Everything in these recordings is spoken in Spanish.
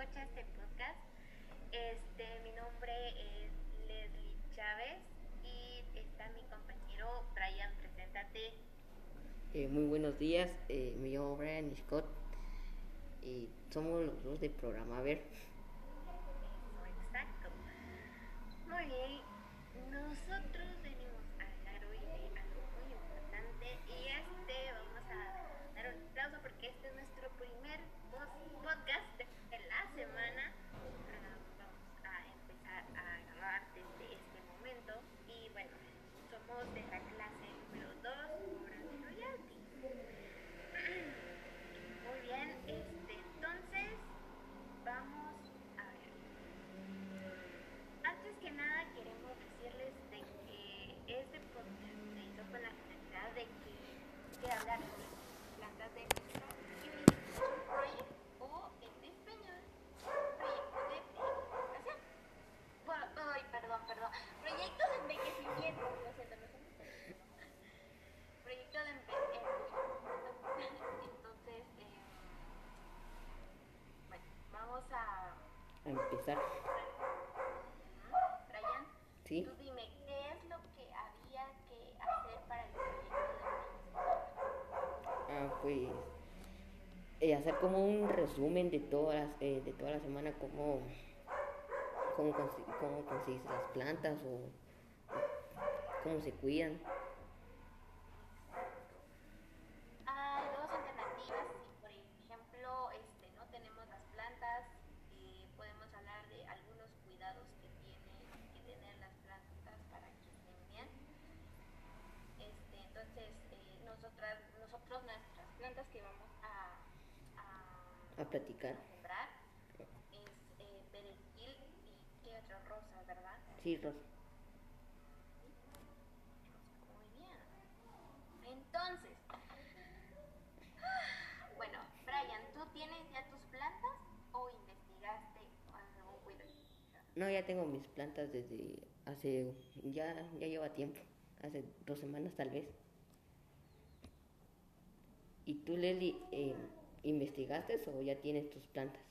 escucha este podcast. Este, mi nombre es Leslie Chávez y está mi compañero Brian, preséntate. Eh, muy buenos días, eh, me llamo Brian Scott y somos los dos del programa A ver. Exacto. Muy bien, nosotros venimos a hablar hoy de algo muy importante y este vamos a dar un aplauso porque este es nuestro primer pos- podcast de la semana. Ah, Vamos a empezar a grabar desde este momento y bueno, somos de la clase número 2, obras de royalty. Muy bien, este, entonces vamos a ver. Antes que nada queremos decirles de que este podcast se hizo con la finalidad de que de hablar de plantas de nuestro proyecto o en español proyecto de purificación. Bueno, ay, perdón, perdón. Proyecto de envejecimiento. Lo siento, lo siento. Proyecto de envejecimiento. Entonces, eh, bueno, vamos a A empezar, Brian, ¿sí? tú dime, ¿qué es lo que había que hacer para el proyecto de Ah, pues eh, hacer como un resumen de todas las, eh, de toda la semana, cómo, cómo, cómo consigues las plantas o cómo se cuidan. Hay dos alternativas, si por ejemplo este, no tenemos las plantas, eh, podemos hablar de algunos cuidados que tienen que tener las plantas para que estén bien. Este, entonces, eh, nosotras, nosotros nuestras plantas que vamos a, a platicar. es eh, perejil y qué otra rosa, ¿verdad? Sí, Rosa. Muy bien. Entonces, bueno, Brian, ¿tú tienes ya tus plantas o investigaste algún cuidado? No, ya tengo mis plantas desde hace, ya, ya lleva tiempo, hace dos semanas tal vez. ¿Y tú, Leli, eh, investigaste o ya tienes tus plantas?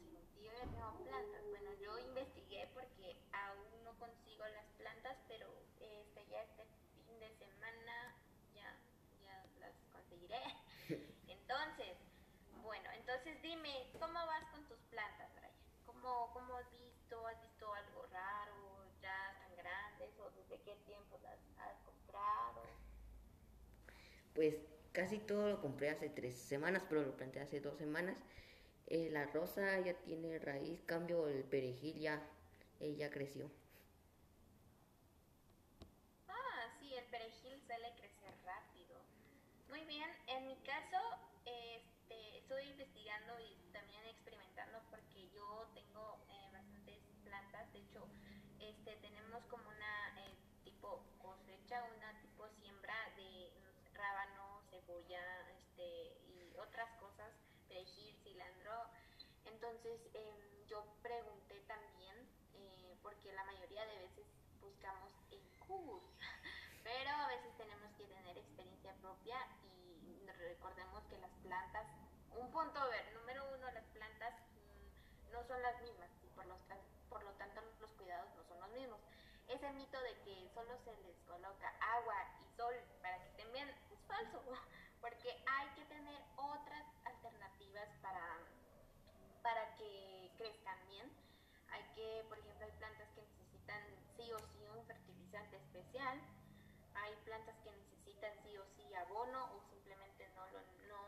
Sí, yo ya tengo plantas. Bueno, yo investigué porque aún no consigo las plantas, pero este ya este fin de semana ya, las conseguiré. Entonces, bueno, entonces dime, ¿cómo vas con tus plantas, Brian? ¿Cómo, cómo has visto? ¿Has visto algo raro? ¿Ya están grandes? ¿O desde qué tiempo las? Pues casi todo lo compré hace tres semanas, pero lo planté hace dos semanas. Eh, la rosa ya tiene raíz, cambio el perejil ya, eh, ya creció. Ah, sí, el perejil suele crecer rápido. Muy bien, en mi caso, este, estoy investigando y también experimentando porque yo tengo eh, bastantes plantas. De hecho, este, tenemos como una eh, tipo cosecha, una tipo siembra de mm, rábano, cebolla, este, y otras cosas, perejil, cilantro. Entonces, em, yo pregunté también, eh, porque la mayoría de veces buscamos en Google, pero a veces tenemos que tener experiencia propia y recordemos que las plantas, un punto a ver, número uno, las plantas mm, no son las mismas y por, los, por lo tanto los cuidados no son los mismos. Ese mito de que solo se les coloca agua y sol para que estén bien es falso, porque hay que tener otras alternativas para, para que crezcan bien. Hay que, por ejemplo, hay plantas que necesitan sí o sí un fertilizante especial. Hay plantas que necesitan sí o sí abono o simplemente no lo, no,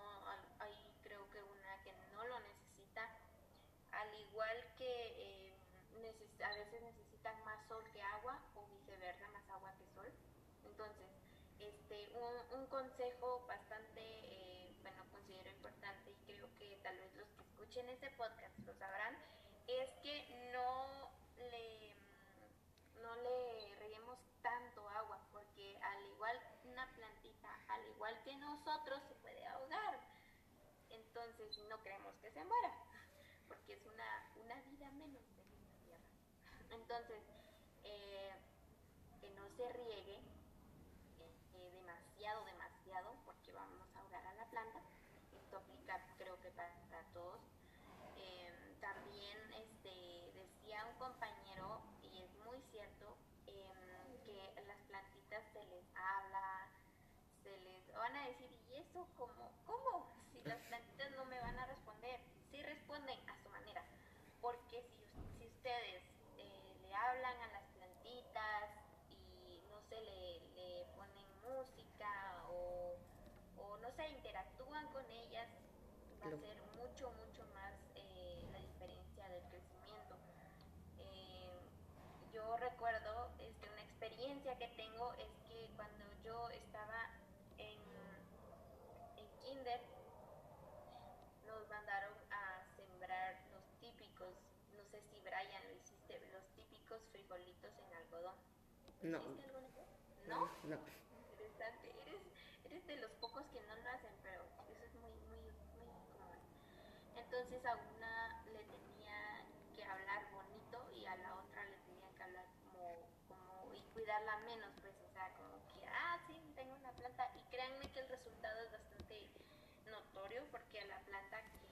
hay creo que una que no lo necesita. Al igual que eh, neces- a veces necesitan más sol que agua o viceversa, más agua que sol. Entonces, este, un, un consejo bastante, eh, bueno, considero importante y creo que tal vez los que escuchen este podcast lo sabrán, es que no nosotros se puede ahogar. Entonces no queremos que se muera, porque es una, una vida menos de la tierra. Entonces, eh, que no se riegue eh, eh, demasiado, demasiado, porque vamos a ahogar a la planta. Esto aplica creo que para, para todos. también este, decía un compañero interactúan con ellas, va a ser mucho, mucho más eh, la diferencia del crecimiento. Eh, yo recuerdo este, una experiencia que tengo es que cuando yo estaba en, en kinder nos mandaron a sembrar los típicos, no sé si Brian lo hiciste, los típicos frijolitos en algodón. No. ¿Hiciste? ¿No? No. Interesante. Eres, eres de los pocos que no lo hacen, pero eso es muy, muy, muy común. Entonces a una le tenía que hablar bonito y a la otra le tenía que hablar como, como y cuidarla menos, pues, o sea, como que, ah, sí, tengo una planta. Y créanme que el resultado es bastante notorio porque a la planta que,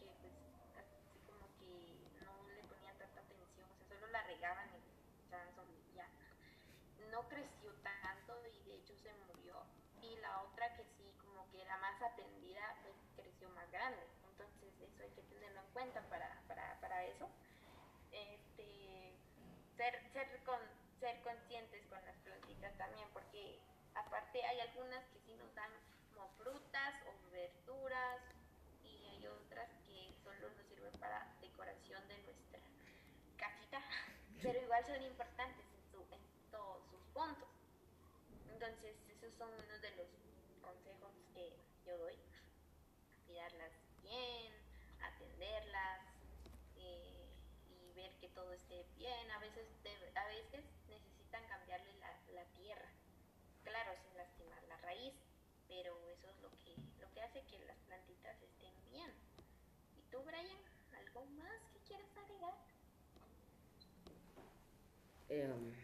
que pues, así como que no le ponían tanta atención, o sea, solo la regaban y ya, ya no creció tanto y de hecho se murió. Y la otra que sí, como que era más atendida, pues creció más grande. Entonces eso hay que tenerlo en cuenta para, para, para eso. Este, ser, ser, con, ser conscientes con las plantitas también, porque aparte hay algunas que sí nos dan como frutas o verduras y hay otras que solo nos sirven para decoración de nuestra casita, pero igual son importantes en, su, en todos sus puntos. Entonces, esos son unos de los consejos que yo doy. Cuidarlas bien, atenderlas eh, y ver que todo esté bien. A veces, de- a veces necesitan cambiarle la, la tierra, claro, sin lastimar la raíz, pero eso es lo que, lo que hace que las plantitas estén bien. ¿Y tú, Brian? ¿Algo más que quieras agregar? Em,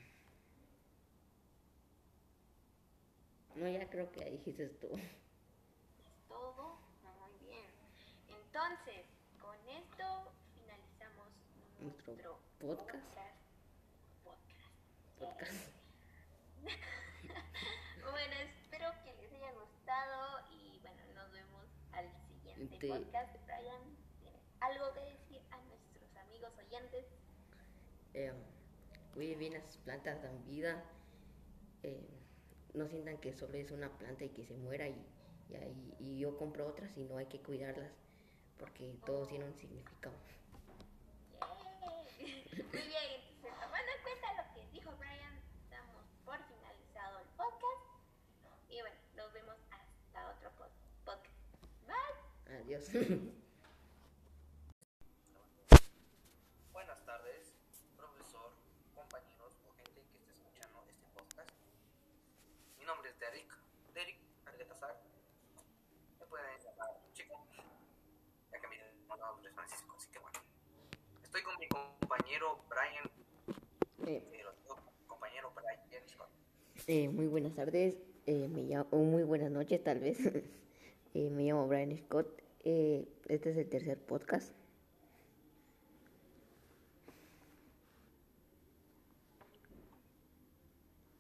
no, ya creo que ahí dijiste tú. Es todo muy bien. Entonces, Nuestro podcast. podcast. Podcast. bueno, espero que les haya gustado y bueno, nos vemos al siguiente Te- podcast. Brian, ¿tienes algo que decir a nuestros amigos oyentes? Em, cuiden bien las plantas, dan vida. Em, no sientan que solo es una planta y que se muera y, y, y yo compro otras y no hay que cuidarlas porque todo tiene un significado. Muy bien, entonces tomando en cuenta lo que dijo Brian, damos por finalizado el podcast. Y bueno, nos vemos hasta otro pod- podcast. Bye. Adiós. Buenas tardes, profesor, compañeros o gente que esté escuchando este podcast. Mi nombre es Derek, Derek Arguetazar. Me pueden llamar chico, ya que mi nombre es Francisco, así que bueno. Estoy con mi compañero Brian, Eh, compañero Brian eh, muy buenas tardes, eh, me llamo, o muy buenas noches tal vez. Eh, me llamo Brian Scott. eh, este es el tercer podcast.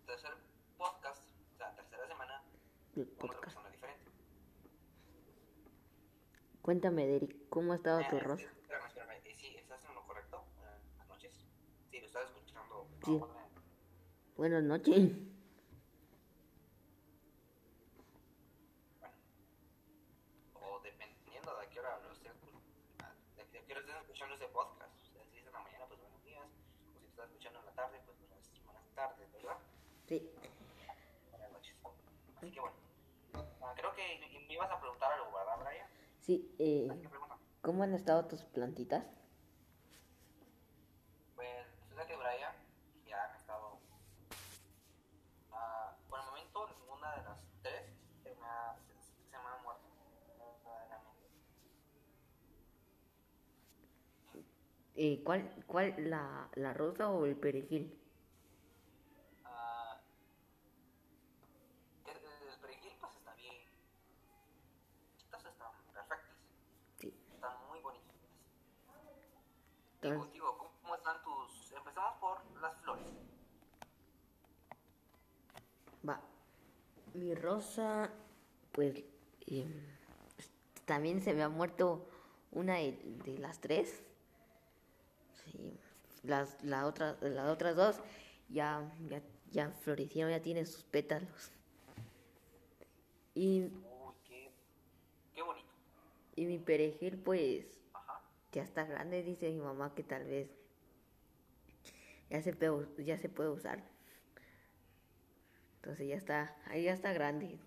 Tercer podcast, o sea, tercera semana, otra podcast. diferente. Cuéntame, Derek, ¿cómo ha estado tu Eh, rosa? Espérame, espérame. Eh, sí, ¿estás en lo correcto? Eh, Buenas noches. Sí, lo estás escuchando. Sí. Buenas noches. O dependiendo de a qué hora lo estés escuchando ese podcast. O sea, si es en la mañana, pues buenos días. O si estás escuchando en la tarde, pues buenas, tardes, ¿verdad? Sí, Buenas noches. Así que bueno. Ah, creo que me- ibas a preguntar algo, ¿verdad, Brian? sí. eh. ¿Cómo han estado tus plantitas? Pues resulta que Brian ya han estado. ah, por el momento, ninguna de las tres se me ha, se, se me ha muerto. verdaderamente. Eh, ¿Cuál, cuál la, la rosa o el perejil? Ah, el, perejil, pues está bien. Estas están perfectas. Sí. Están muy bonitas. Entonces, ¿cómo, están tus por las flores. Va. Mi rosa, pues em, también se me ha muerto una de, de las tres. Las, la otra, las otras dos ya, ya, ya florecieron, ya tienen sus pétalos. Y, Uy, qué, qué bonito. y mi perejil, pues Ajá. ya está grande, dice mi mamá que tal vez ya se puede, ya se puede usar. Entonces ya está, ahí ya está grande.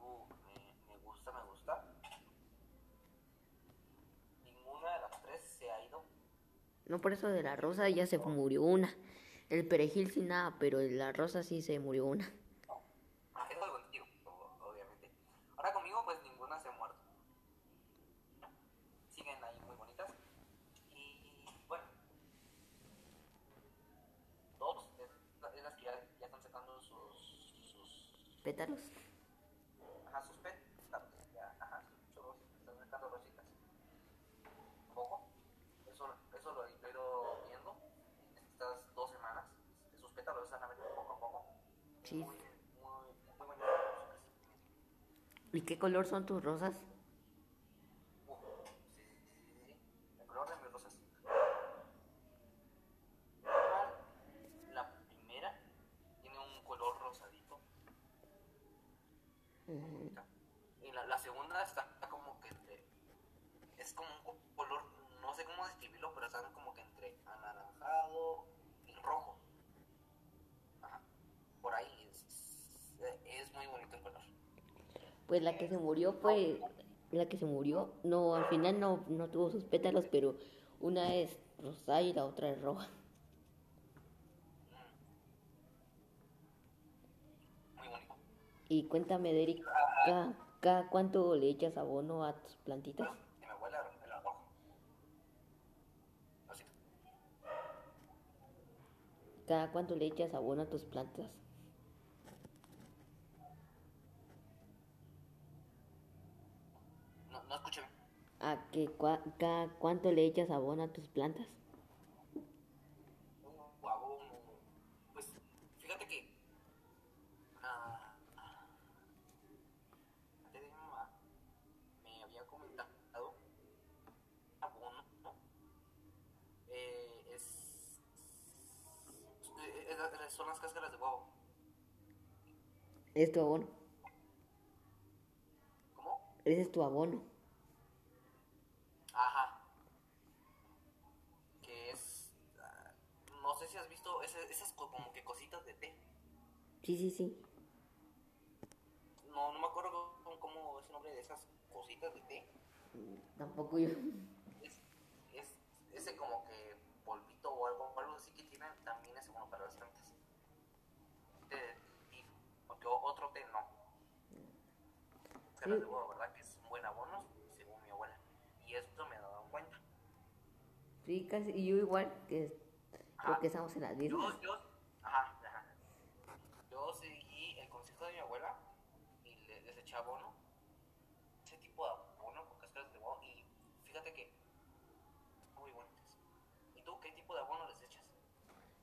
Uh, me, me gusta, me gusta. Ninguna de las tres se ha ido. No por eso de la rosa ya se murió una. El perejil sin nada, pero de la rosa sí se murió una. Ah, eso contigo, o- obviamente. Ahora conmigo, pues ninguna se ha muerto. Siguen ahí muy bonitas. Y bueno, dos es, es las que ya, ya están sacando sus, sus, Pétalos. ajá, sus pet, ya, ajá, sus chorros, están sacando rositas. Un poco. Eso, eso lo he ido viendo en estas dos semanas. Sus pétalos están saliendo poco a poco. ¿Y qué color son tus rosas? Uh, sí, sí, sí, sí, sí. El color de mis rosas. La primera tiene un color rosadito. bonita. Y la, la segunda está como que entre. Es como un co- color, no sé cómo describirlo, pero está como que entre anaranjado y rojo. Ajá. Por ahí es, es muy bonito el color. Pues la que se murió, pues la que se murió, no, al final no, no tuvo sus pétalos, pero una es rosa y la otra es roja. Muy bonito. Y cuéntame, Derek, ¿cada, cada cuánto le echas abono a tus plantitas? ¿Cada cuánto le echas abono a tus plantas? No, no escuché. ¿A que cua- cada cuánto le echas abono a tus plantas? Uh, abono. Pues fíjate que. ah, antes de mi mamá me había comentado. Abono. ¿no? Eh, es. eh, es- es- son las cáscaras de huevo. ¿Es tu abono? ¿Cómo? Ese es tu abono. Ajá. Que es. ah, no sé si has visto ese- esas co- como que cositas de té. Sí, sí, sí. No, no me acuerdo cómo, cómo es el nombre de esas cositas de té. Tampoco yo. Es, es ese como que polvito o algo, algo así que tienen también es bueno para las plantas. De- y porque otro té no. Caras de huevo, ¿verdad? Que es un buen abono, según mi abuela. Y esto me he dado cuenta. Sí, casi. Y yo igual, que creo Ajá. que estamos en las Yo, mismas. yo, ajá, ajá. Yo seguí el consejo de mi abuela y le, les eché abono. Ese tipo de abono con cáscaras de huevo. Y fíjate que muy bonitas. ¿Y tú qué tipo de abono les echas?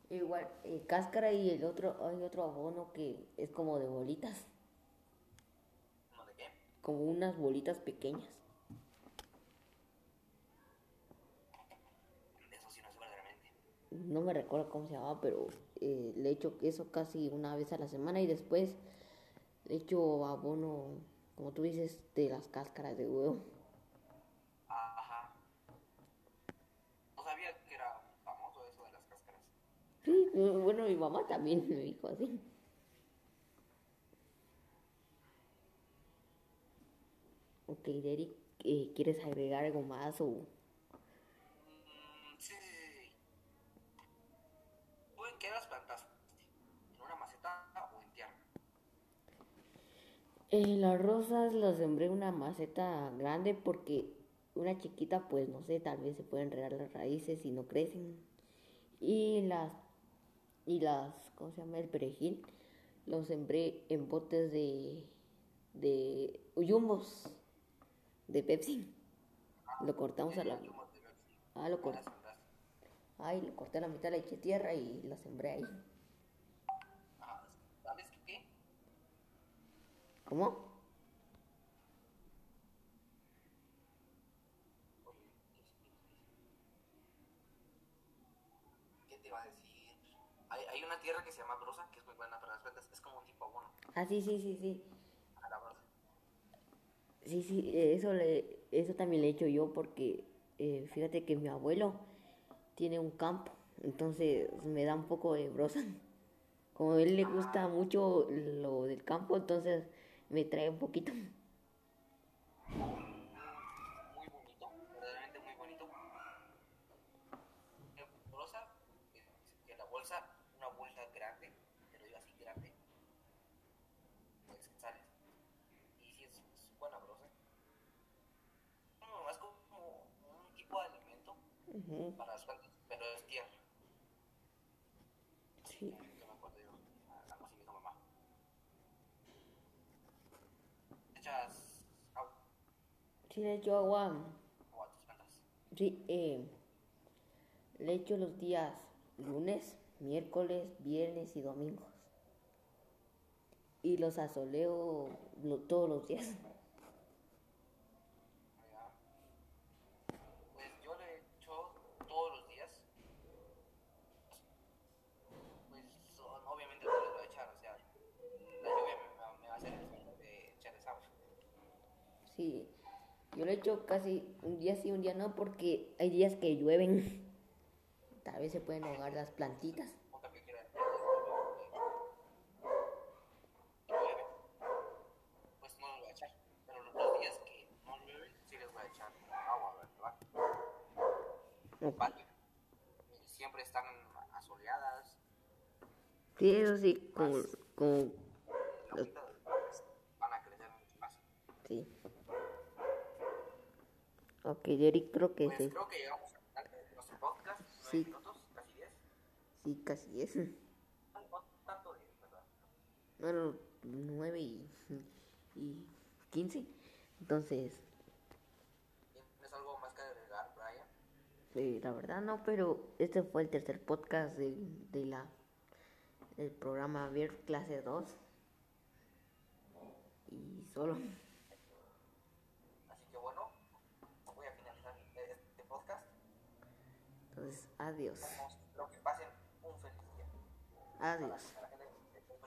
Igual, eh, cáscara y el otro, hay otro abono que es como de bolitas, ¿No de qué? como unas bolitas pequeñas. De eso sí no sé verdaderamente. No me recuerdo cómo se llamaba, pero eh, le echo eso casi una vez a la semana y después le echo abono, como tú dices, de las cáscaras de huevo. Ajá. No sabía que era famoso eso de las cáscaras. Sí, eh, bueno, mi mamá también me dijo así. Ok, Derek, eh, ¿quieres agregar algo más o...? Sí, sí, sí, sí. ¿Tú en qué las plantaste? ¿En una maceta o en tierra? Eh, las rosas las sembré en una maceta grande porque una chiquita, pues no sé, tal vez se pueden enredar las raíces y no crecen. Y las, y las, ¿cómo se llama? El perejil, los sembré en botes de, de yumbos, de Pepsi. Lo cortamos a la, ah, lo, ¿Cómo cor- las sembraste? Ahí le corté la mitad, le eché tierra y la sembré ahí. Ah, ¿Sabes qué? ¿Cómo? ¿Qué te iba a decir? Hay, una tierra que se llama brosa, que es muy buena para las plantas. Es como un tipo abono Ah, sí, sí, sí, sí. a la brosa. Sí, sí, eso, le, eso también le he hecho yo porque eh, fíjate que mi abuelo tiene un campo, entonces me da un poco de brosa. Como a él le gusta mucho lo del campo, entonces me trae un poquito. Muy bonito, verdaderamente muy bonito. Eh, Brosa, eh, que la bolsa, una bolsa grande, pero yo así grande, pues sale. Y si es, es buena brosa. No, es como un tipo de alimento Ujú, para las plantas, pero es tierra. Sí. Yo me acuerdo yo, algo así me dijo mamá. Echas agua Sí, le echo agua. a tus plantas. Sí, eh, le echo los días lunes, miércoles, viernes y domingos. Y los asoleo lo- todos los días. Ya. Pues yo le echo todos los días. Pues son- obviamente no les voy a echar, o sea, la lluvia me, va- me va a hacer el favor de echarles agua. Sí, yo le echo casi un día sí, un día no, porque hay días que llueven. Tal vez se pueden ahogar las plantitas. Punto que quiera. Llueve. Pues no les voy a echar. Pero los, los días que no llueven, sí les voy a echar agua, ¿verdad? Ok. Vale. Y Siempre están asoleadas. Sí, eso sí, como, como, pues, van a crecer mucho más. sí. Ok, Derek, creo que Pues sí. creo que llegamos al final de nuestro podcast. Sí. minutos, casi diez. Sí, casi es. No, no tanto diez, ¿verdad? Bueno, 9 y, y 15. Entonces, ¿Tienes algo más que agregar, Brian? eh, la verdad no, pero este fue el tercer podcast de, de la del programa Ver Clase 2. Y solo. Así que bueno, voy a finalizar este podcast. Entonces, adiós. Espero que pasen un feliz día. Adiós. A la esto.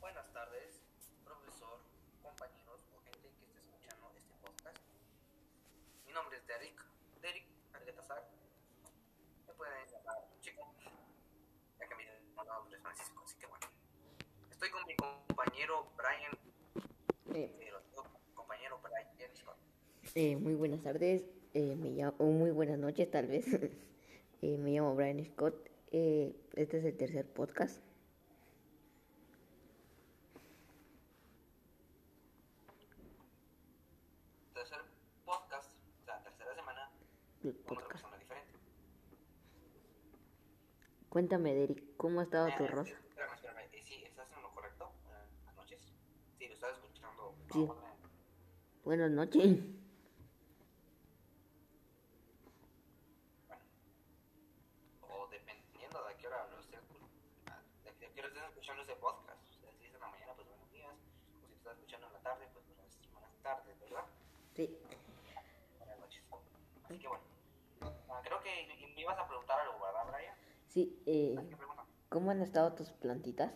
Buenas tardes, profesor, compañeros o gente que esté escuchando este podcast. Mi nombre es Derek, Derek Arguetazar. Me pueden llamar chico, ya que mi nombre es Francisco, así que bueno. Estoy con mi compañero Brian, Eh, eh, lo digo, compañero Brian Scott. Eh, muy buenas tardes. eh, me llamo, o muy buenas noches, tal vez. Eh, me llamo Brian Scott. eh, este es el tercer podcast. Tercer podcast, o sea, tercera semana, del con otra podcast. persona diferente. Cuéntame, Derek, ¿cómo ha estado tu Eh, rosa? Espérame, espérame. Eh, sí, ¿estás en lo correcto? Eh, Buenas noches. Sí, lo estás escuchando. Sí. Buenas noches. Bueno. O dependiendo de a qué hora lo estés escu- ah, de a qué hora estés escuchando ese podcast. O sea, si es en la mañana, pues buenos días. O si te estás escuchando en la tarde, pues buenas, buenas tardes, ¿verdad? Sí. Buenas noches. Así que bueno. Ah, creo que me ibas a preguntar algo, ¿verdad, Brian? Sí, eh. ¿cómo han estado tus plantitas?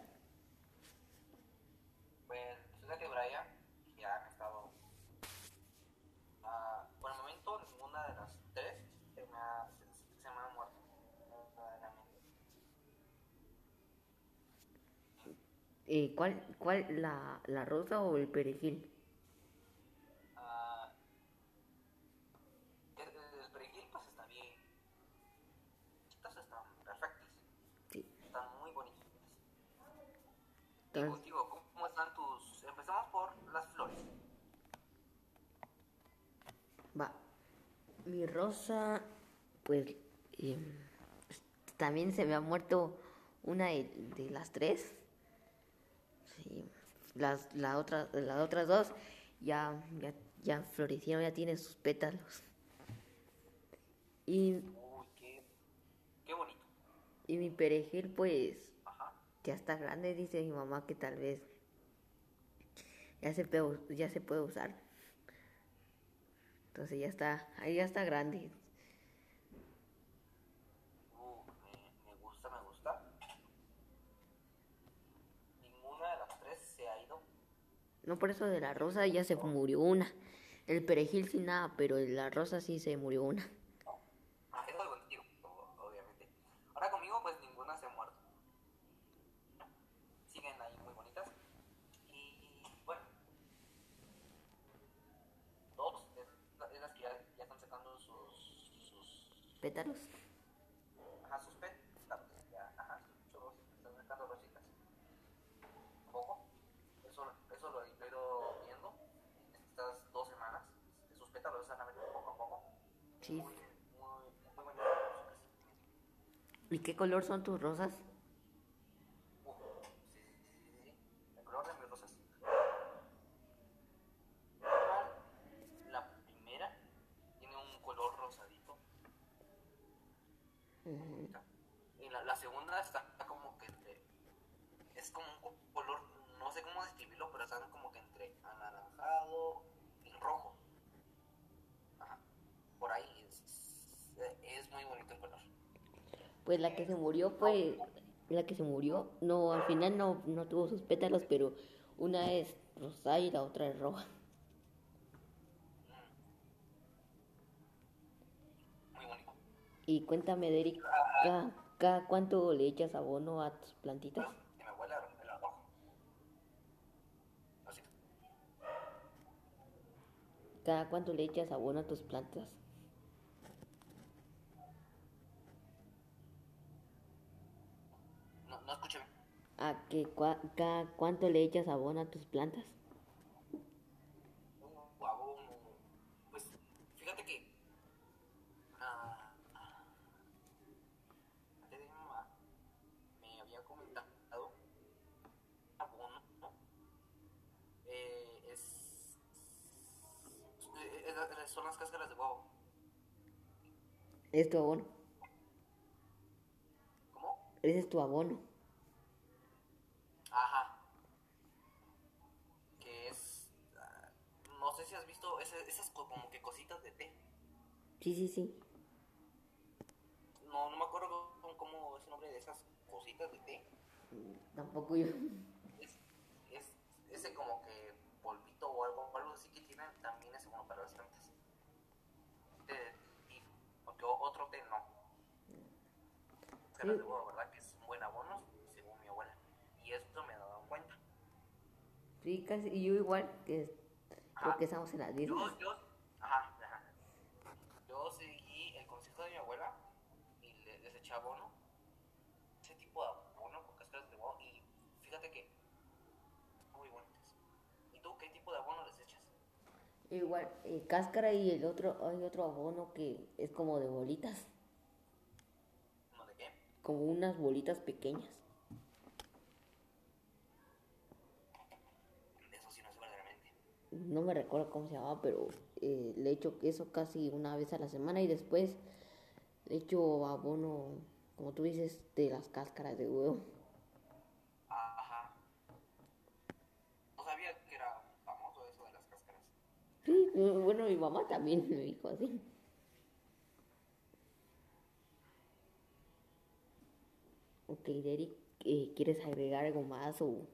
Pues resulta que Brian ya han estado. ah, por el momento, ninguna de las tres se me ha, se, se me ha muerto. verdaderamente. Eh, ¿cuál, cuál, la, la rosa o el perejil? Ah, el, el- el perejil, pues está bien. Estas están perfectas. Sí. Están muy bonitas. Contigo, ¿cómo, están tus.? Empezamos por las flores. va. Mi rosa, pues, em, también se me ha muerto una de, de las tres. Sí. Las, la otra, las otras dos ya, ya, ya florecieron, ya tienen sus pétalos. Y, Uy, qué, qué bonito. y mi perejil, pues. Ya está grande, dice mi mamá que tal vez ya se puede, ya se puede usar. Entonces ya está, ahí ya está grande. Uh, me, me gusta, me gusta. Ninguna de las tres se ha ido. No por eso de la rosa ya se murió una. El perejil sin nada, pero de la rosa sí se murió una. Eso es contigo, obviamente. Ahora conmigo, pues ninguna se ha muerto. Siguen ahí muy bonitas. Y bueno, dos es, la- es las que ya, ya están sacando sus, sus, Pétalos. ajá, sus pétalos. Ya, ajá, sus están sacando rositas. Un poco. Eso, eso lo he ido viendo en estas dos semanas. Sus pétalos están abriendo poco a poco. Sí. Muy, muy, muy. ¿Y qué color son tus rosas? Uh, sí, sí, sí, sí, sí. El color de mis rosas. La primera tiene un color rosadito. Ujú. Y la, la segunda está como que entre. Es como un co- color, no sé cómo describirlo, pero están como que entre anaranjado y rojo. Ajá. Por ahí es, es muy bonito el color. Pues la que se murió, pues, la que se murió, no, al final no, no tuvo sus pétalos, pero una es rosa y la otra es roja. Muy bonito. Y cuéntame, Derek, ¿cada, cada cuánto le echas abono a tus plantitas? ¿Cada cuánto le echas abono a tus plantas? No, no escuché bien. ¿A que cua- cada cuánto le echas abono a tus plantas? Uh, abono. Pues fíjate que. ah, antes de mi mamá me había comentado abono. ¿no? Eh, es, son las cáscaras de huevo. Es tu abono. ¿Cómo? Ese es tu abono. Ajá. Que es. ah, no sé si has visto ese- esas co- como que cositas de té. Sí, sí, sí. No, no me acuerdo cómo, cómo es el nombre de esas cositas de té. Tampoco yo. Es, es ese como que polvito o algo, algo así que tienen también es bueno para las plantas. De, y, porque otro té no. Caras de huevo, ¿verdad? Que es un buen abono, según mi abuela. Y esto me he dado cuenta. Sí, casi. Y yo igual, que creo que estamos en las mismas. Yo, yo, ajá, ajá. Yo seguí el consejo de mi abuela y le, les eché abono. Ese tipo de abono con cáscaras de huevo. Y fíjate que muy bonitas. ¿Y tú qué tipo de abono les echas? Igual, eh, cáscara y el otro, hay otro abono que es como de bolitas, ¿No de qué? como unas bolitas pequeñas. De eso sí no sé verdaderamente. No me recuerdo cómo se llamaba, pero eh, le echo eso casi una vez a la semana y después le echo abono, como tú dices, de las cáscaras de huevo. Ajá. No sabía que era famoso eso de las cáscaras. Sí, eh, bueno, mi mamá también me dijo así. Ok, Derek, eh, ¿quieres agregar algo más o...?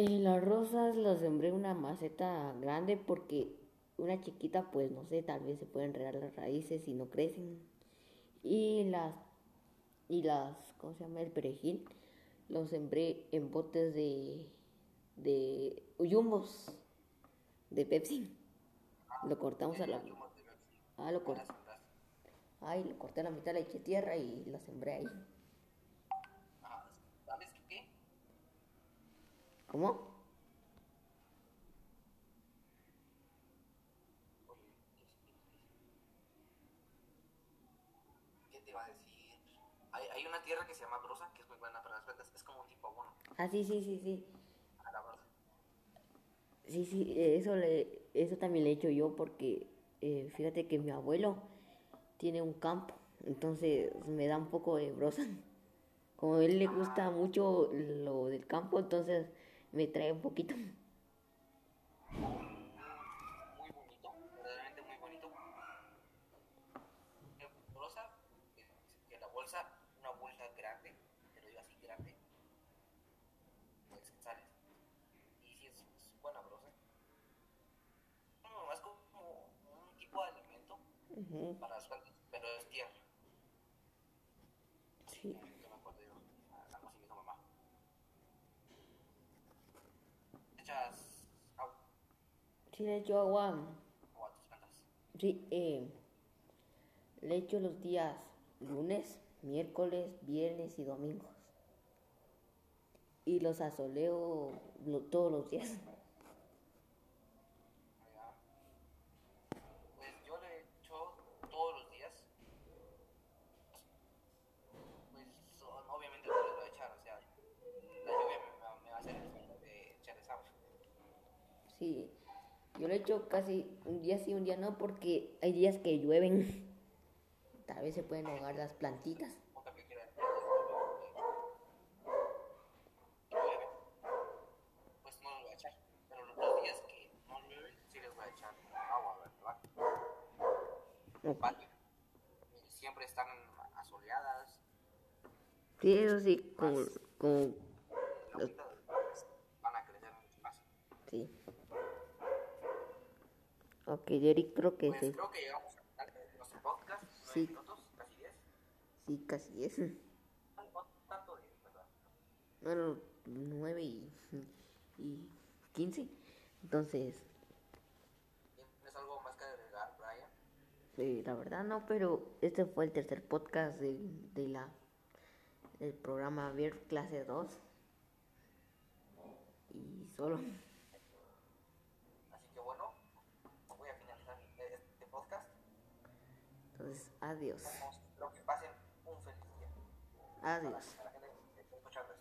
Eh, las rosas las sembré en una maceta grande porque una chiquita, pues no sé, tal vez se pueden enredar las raíces y no crecen. Y las, y las, ¿cómo se llama? El perejil, lo sembré en botes de, de yumbos, de Pepsi. Lo cortamos a la, ah, lo ¿Cómo corté, ay, lo corté a la mitad, le eché tierra y la sembré ahí. Ajá. ¿Sabes qué? ¿Cómo? ¿qué te iba a decir? Hay, hay una tierra que se llama brosa, que es muy buena para las plantas. Es como un tipo abono. Ah, sí, sí, sí, sí. a la brosa. Sí, sí, eso, le, eso también le he hecho yo porque eh, fíjate que mi abuelo tiene un campo, entonces me da un poco de brosa. Como a él le gusta mucho lo del campo, entonces me trae un poquito. Muy bonito, verdaderamente muy bonito. Brosa, que, la bolsa, una bolsa grande, te lo digo así grande, pues sales. Y si es, es buena brosa. No, es como un tipo de alimento Ujú, para las plantas, pero es tierra. Sí. Que me acuerdo yo, algo así me dijo mamá. Agua Sí, le echo agua. a tus plantas. Sí, eh, le echo los días lunes, miércoles, viernes y domingos. Y los asoleo todos los días. Allá. Pues yo le echo todos los días. Pues o- obviamente no les voy a echar, o sea, la lluvia me, me- me va a hacer el favor de echarles agua. Sí, yo le echo casi un día sí, un día no, porque hay días que llueven. Tal vez se pueden ahogar las plantitas. Porque que quiera llueve, pues no les voy a echar. Pero los los días que no llueve, sí les voy a echar agua, ¿verdad? Ok. Patio. Y Siempre están asoleadas. Sí, eso sí, como, como, van a crecer mucho más. sí. Ok, Derek, creo que Pues sí. creo que llegamos al final de nuestro podcast. Sí. minutos, casi diez. Sí, casi es. No, no tanto de verdad. Bueno, 9 y, y 15. Entonces, ¿Tienes algo más que agregar, Brian? eh, la verdad no, pero este fue el tercer podcast de, de la del programa Vier Clase 2. Y solo. Así que bueno, voy a finalizar este podcast. Entonces, adiós. Espero que pasen un feliz día. Adiós. Que.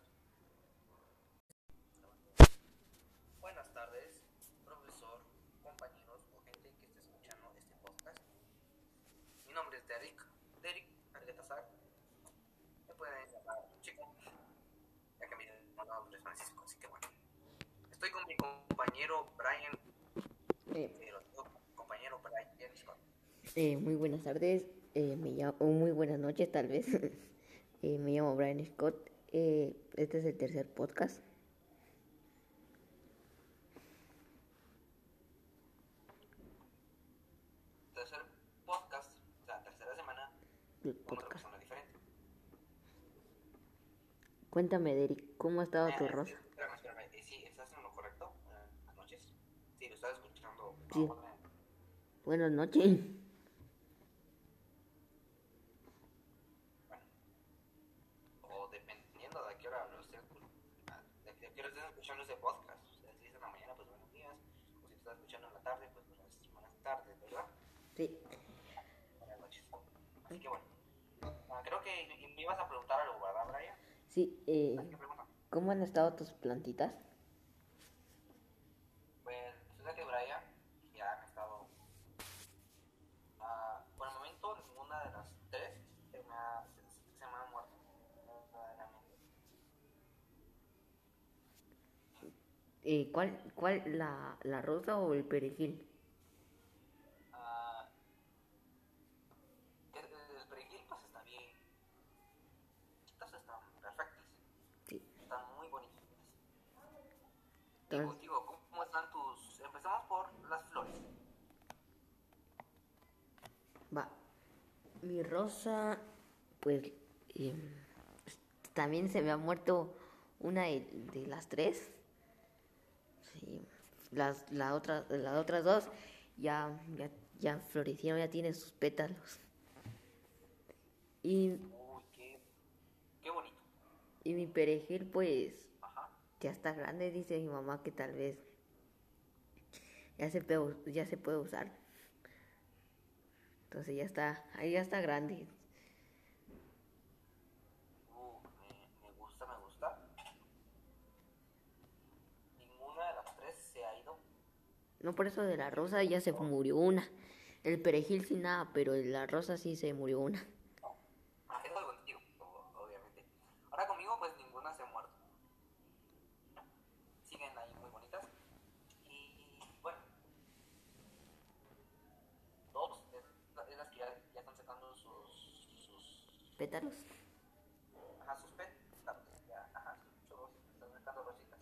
Buenas tardes, profesor, compañeros o gente que esté escuchando este podcast. Mi nombre es Derek, Derek Arguetazar. Me pueden llamar chico, ya que mi nombre es Francisco, así que bueno. Estoy con mi compañero Brian, Eh, pero digo compañero Brian Scott. Eh, muy buenas tardes, eh, me llamo, o muy buenas noches tal vez. Eh, me llamo Brian Scott. Eh, este es el tercer podcast. Tercer podcast, o sea, tercera semana, otra podcast. persona diferente. Cuéntame, Derek, ¿cómo ha estado tu Eh, rosa? Espérame, espérame. eh, Sí, ¿estás en lo correcto? Eh, Buenas noches. Sí, lo estás escuchando. Sí. ahora. Buenas noches. Bueno. O dependiendo de a qué hora lo estés escu- ah, de, de a qué hora estés escuchando ese podcast. O sea, si es en la mañana, pues buenos días. O si estás escuchando en la tarde, pues buenas, buenas tardes, ¿verdad? Sí. Así que bueno. Ah, creo que me- ibas a preguntar algo, ¿verdad, Brian? Sí, eh, pregunta. ¿cómo han estado tus plantitas? Pues resulta que Brian ya han estado. ah, por el momento, ninguna de las tres se me ha, se, se me ha muerto. verdaderamente. Eh, ¿cuál, cuál, la, la rosa o el perejil? Ah, el, el perejil, pues está bien. Estas están perfectas. Sí. Están muy bonitas. Entonces, Digo, digo, ¿cómo están tus...? Empezamos por las flores. va. Mi rosa, pues, eh, también se me ha muerto una de, de las tres. Sí. Las, la otra, las otras dos ya, ya, ya florecieron, ya tienen sus pétalos. Y, Uy, qué, qué bonito. y mi perejil, pues, Ajá. ya está grande, dice mi mamá que tal vez ya se puede, ya se puede usar. Entonces ya está, ahí ya está grande. Uh, me, me gusta, me gusta. Ninguna de las tres se ha ido. No, por eso de la rosa ya se murió una. El perejil sin nada, pero de la rosa sí se murió una. Pétalos. Ajá, sus pet, ya, ajá, sus rositas, están sacando rositas.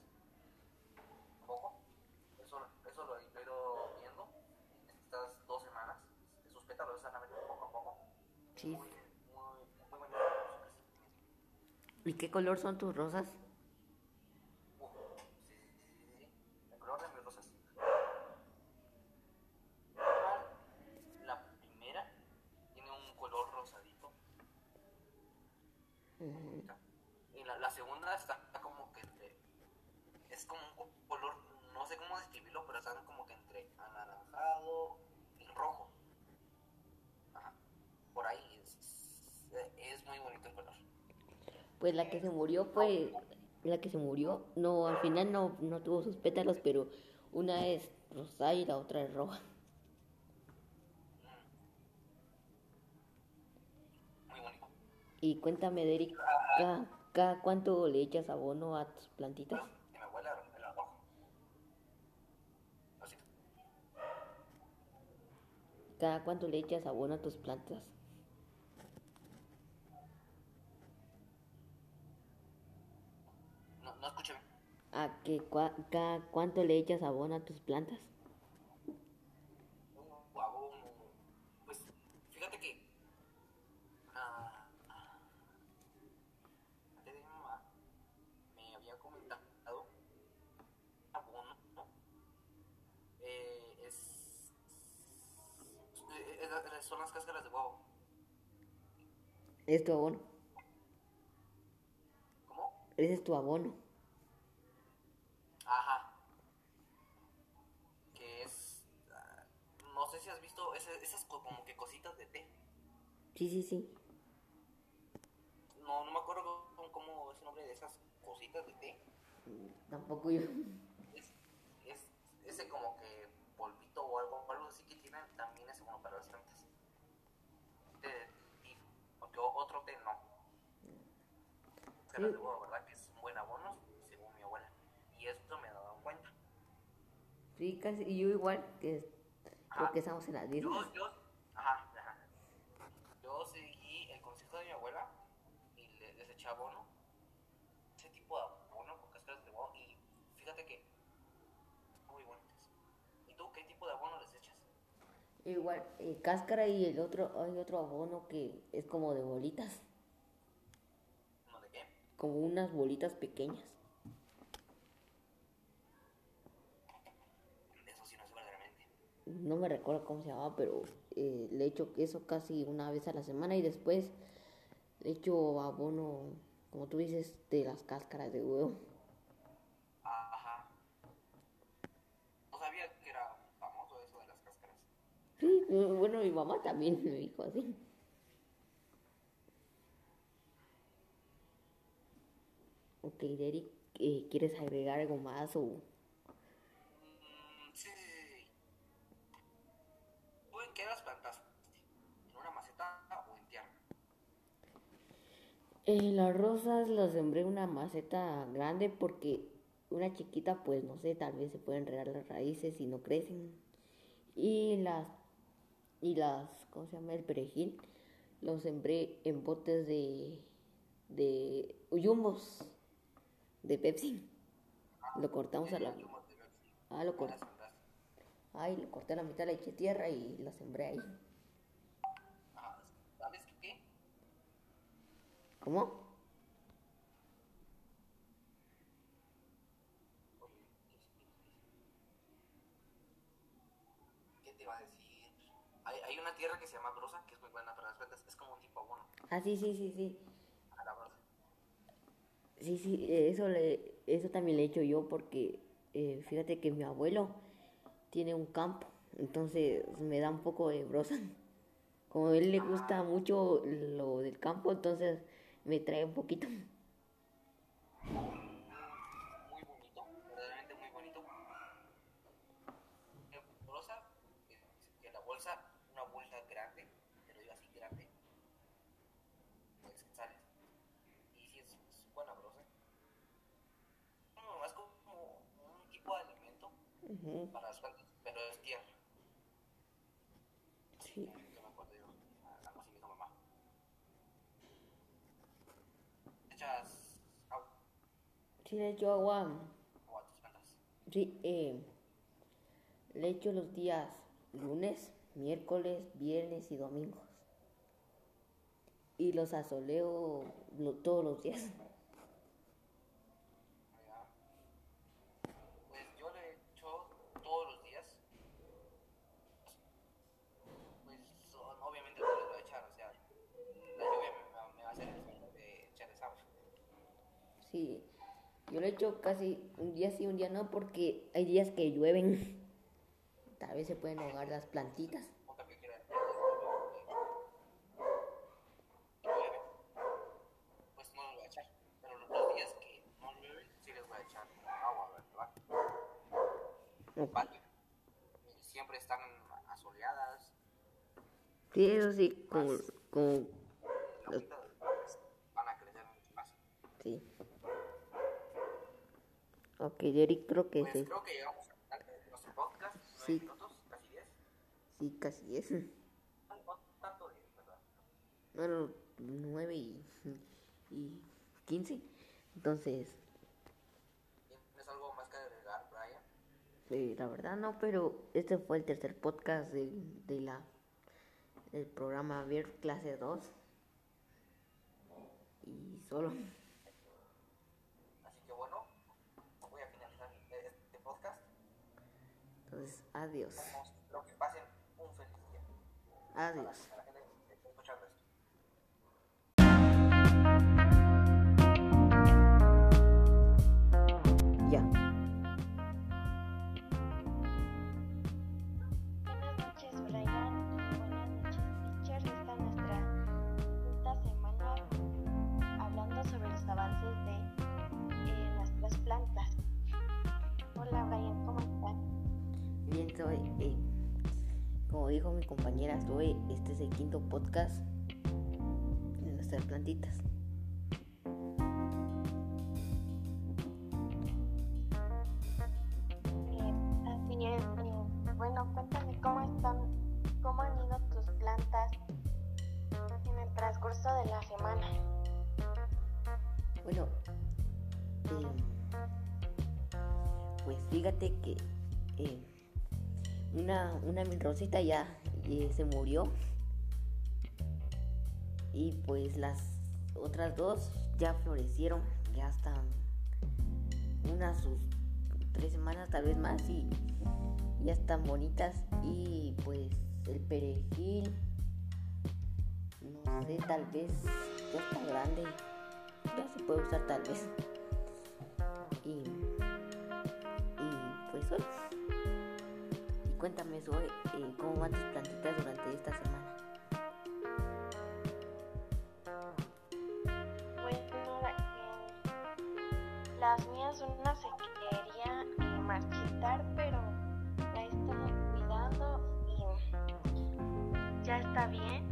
Un poco. Eso, eso lo he ido viendo en estas dos semanas. Sus pétalos están abriendo poco a poco. Sí. Muy, muy, muy rositas. ¿Y qué color son tus rosas? Uh, sí, sí, sí, sí, sí. El color de mis rosas. La primera tiene un color rosadito. Y la, la segunda está como que entre. Es como un co- color, no sé cómo describirlo, pero están como que entre anaranjado y rojo. Ajá. Por ahí es, es muy bonito el color. Pues la que se murió fue la que se murió. No, al final no, no tuvo sus pétalos, pero una es rosa y la otra es roja. Muy bonito. Y cuéntame, Derek, ¿cada, cada cuánto le echas abono a tus plantitas? Y mi abuela el rojo. Así. ¿Cada cuánto le echas abono a tus plantas? No, no escuché. ¿A que cua- cada cuánto le echas abono a tus plantas? Uh, abono. Pues fíjate que. ah, antes de mi mamá me había comentado. Abono. Eh, es. eh, eh, eh, son las cáscaras de huevo. Es tu abono. ¿Cómo? Ese es tu abono. Ajá. Que es. ah, no sé si has visto ese- esas co- como que cositas de té. Sí, sí, sí. No, no me acuerdo cómo, cómo es el nombre de esas cositas de té. Tampoco yo. Es, es ese como que polvito o algo, algo así que tienen también es bueno para las plantas. Porque otro té no. Cáscaras de huevo, ¿verdad? Que es un buen abono, según mi abuela. Y eso me he dado cuenta. Sí, casi. Y yo igual, que creo Ajá. que estamos en las Yo, mismas. yo, ajá, ajá. Yo seguí el consejo de mi abuela y abono. Ese tipo de abono con cáscaras de huevo. Y fíjate que muy bonitas. ¿Y tú qué tipo de abono les echas? Igual, eh, cáscara y el otro, hay otro abono que es como de bolitas. ¿No de qué? Como unas bolitas pequeñas. De eso sí no sé verdaderamente. No me recuerdo cómo se llamaba, pero eh, le echo eso casi una vez a la semana y después le echo abono, como tú dices, de las cáscaras de huevo. Ajá. No sabía que era famoso eso de las cáscaras. Sí, bueno, mi mamá también me dijo así. Ok, Derek, eh, ¿quieres agregar algo más o...? Eh, las rosas las sembré en una maceta grande porque una chiquita, pues no sé, tal vez se pueden enredar las raíces y no crecen. Y las, y las, ¿cómo se llama? El perejil, los sembré en botes de, de yumbos, de Pepsi. Lo cortamos a la, ah, lo ¿Cómo corté, ay, lo corté a la mitad, le eché tierra y la sembré ahí. Ah, ¿Sabes qué? ¿Cómo? ¿Qué te iba a decir? Hay, hay una tierra que se llama brosa, que es muy buena para las plantas. Es como un tipo abono Ah, sí, sí, sí, sí. a la brosa. Sí, sí, eso, le, eso también le he hecho yo porque eh, fíjate que mi abuelo tiene un campo, entonces me da un poco de brosa. Como a él le gusta mucho lo del campo, entonces me trae un poquito. Muy bonito, verdaderamente muy bonito. Rosa, que la bolsa, una bolsa grande, te lo digo así grande, pues. Y si es, es buena brosa. No, es como un tipo de alimento uh -huh. para las plantas. Le echo agua. a tus plantas. Sí, eh, le echo los días lunes, miércoles, viernes y domingos. Y los asoleo lo- todos los días. Pues. Pues. Sí, yo le echo casi un día sí, un día no, porque hay días que llueven. Tal vez se pueden ahogar las plantitas. Otra que quiera llueve, pues no les voy a echar. Pero los, los días que no llueven, sí les voy a echar agua, ¿verdad? Ok. Vale. Siempre están asoleadas. Sí, eso sí, como, como, La hojita pues, van a crecer mucho más. sí. Ok, Derek, creo que Pues sí. creo que llegamos al final de nuestro podcast. Nueve Sí. minutos, casi diez. Sí, casi es. No, tanto diez, ¿verdad? Bueno, 9 y, y 15. Entonces, ¿Tienes algo más que agregar, Brian? eh, la verdad no, pero este fue el tercer podcast de, de la del programa Ver Clase 2. Y solo. Así que bueno, voy a finalizar este podcast. Entonces, adiós. Espero que pasen un feliz día. Adiós. Como dijo mi compañera, soy, este es el quinto podcast de nuestras plantitas. Rosita ya se murió. Y pues las otras dos ya florecieron, ya están unas tres semanas tal vez más y ya están bonitas. Y pues el perejil no sé tal vez ya está grande. Ya se puede usar tal vez. Y, y pues cuéntame Zoe eh, cómo van tus plantitas durante esta semana Bueno, eh, las mías una se quería eh, marchitar, pero la he estado cuidando y ya está bien.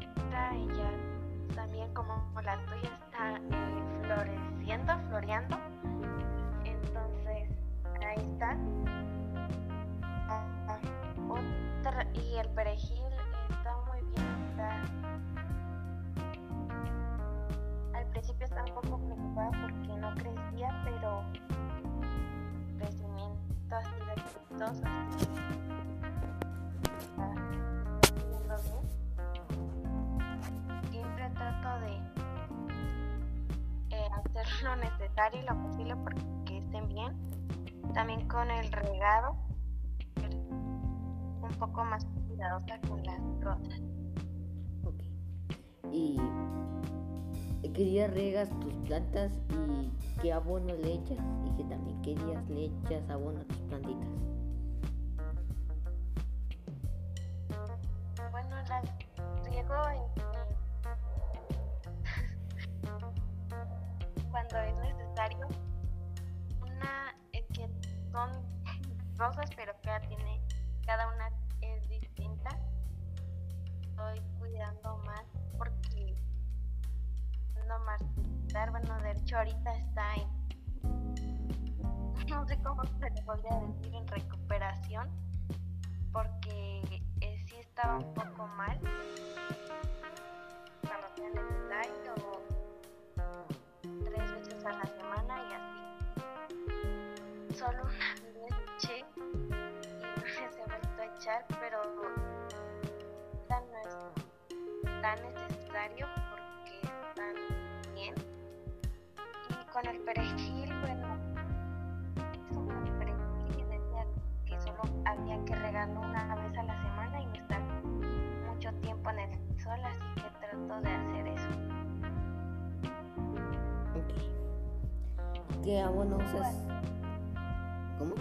Está ella también como la tuya está eh, floreciendo, floreando. Entonces, ahí está. Y el perejil está muy bien, al principio estaba un poco preocupada porque no crecía, pero crecimiento así de bien. Siempre trato de eh, hacer lo necesario y lo posible porque estén bien. También con el regado, un poco más cuidadosa con las rosas. ok y qué días riegas tus plantas y qué abono le echas y que también qué días le echas abono a tus plantitas Bueno, las riego en... cuando es necesario. Una es que son rosas, pero cada tiene, cada una. Estoy cuidando más porque no marchitar, bueno, de hecho ahorita está en no sé cómo se le podría decir en recuperación, porque eh, sí estaba un poco mal. Cuando hacía necesario tres veces a la semana y así. Solo una vez eché y se vuelto a echar, pero no es tan necesario porque están bien. Y con el perejil, bueno, con el perejil decía que solo había que regarlo una vez a la semana y no estar mucho tiempo en el sol, así que trato de hacer eso. Ok. ¿Qué abono usas? ¿Cómo?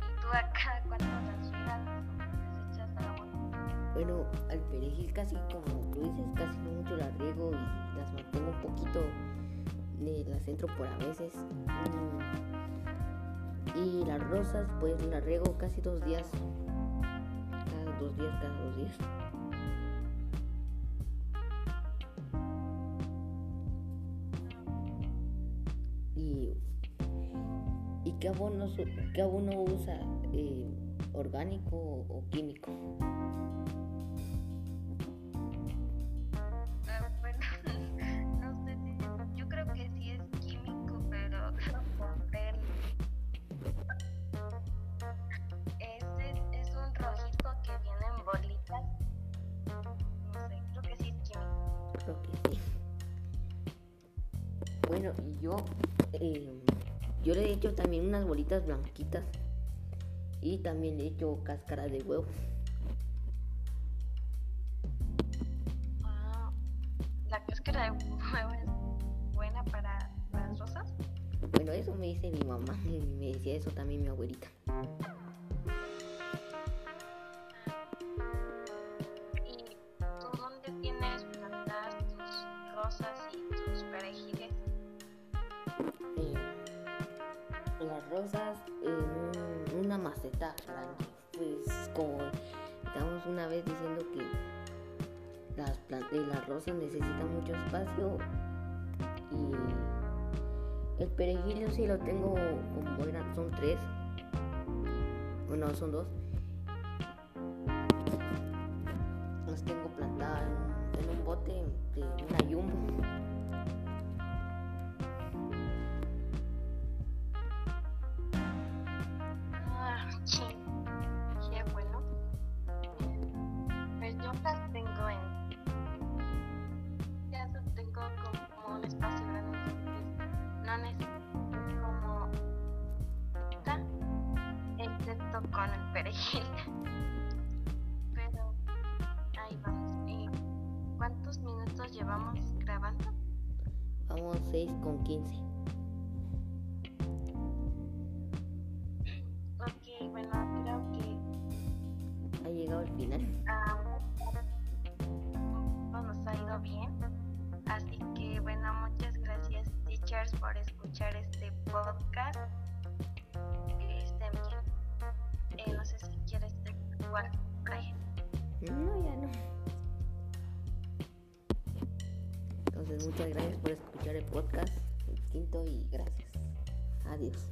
¿Y tú acá cuando Bueno, al perejil casi como tú dices, casi no mucho las riego y las mantengo un poquito, las entro por a veces. Y las rosas, pues las riego casi dos días. Cada dos días, cada dos días. Y, ¿y qué, abono, qué abono usa? eh, ¿Orgánico o químico? Yo, eh, yo le he hecho también unas bolitas blanquitas y también le he hecho cáscara de huevo. Ah, la cáscara de huevo es buena para las rosas. Bueno, eso me dice mi mamá y me decía eso también mi abuelita. Grande. Pues como estamos una vez diciendo que las, plan- eh, las rosas necesitan mucho espacio y el perejil yo sí lo tengo como eran, son tres. Bueno, son dos. Las tengo plantadas en, en un bote de una yumbo. Entonces,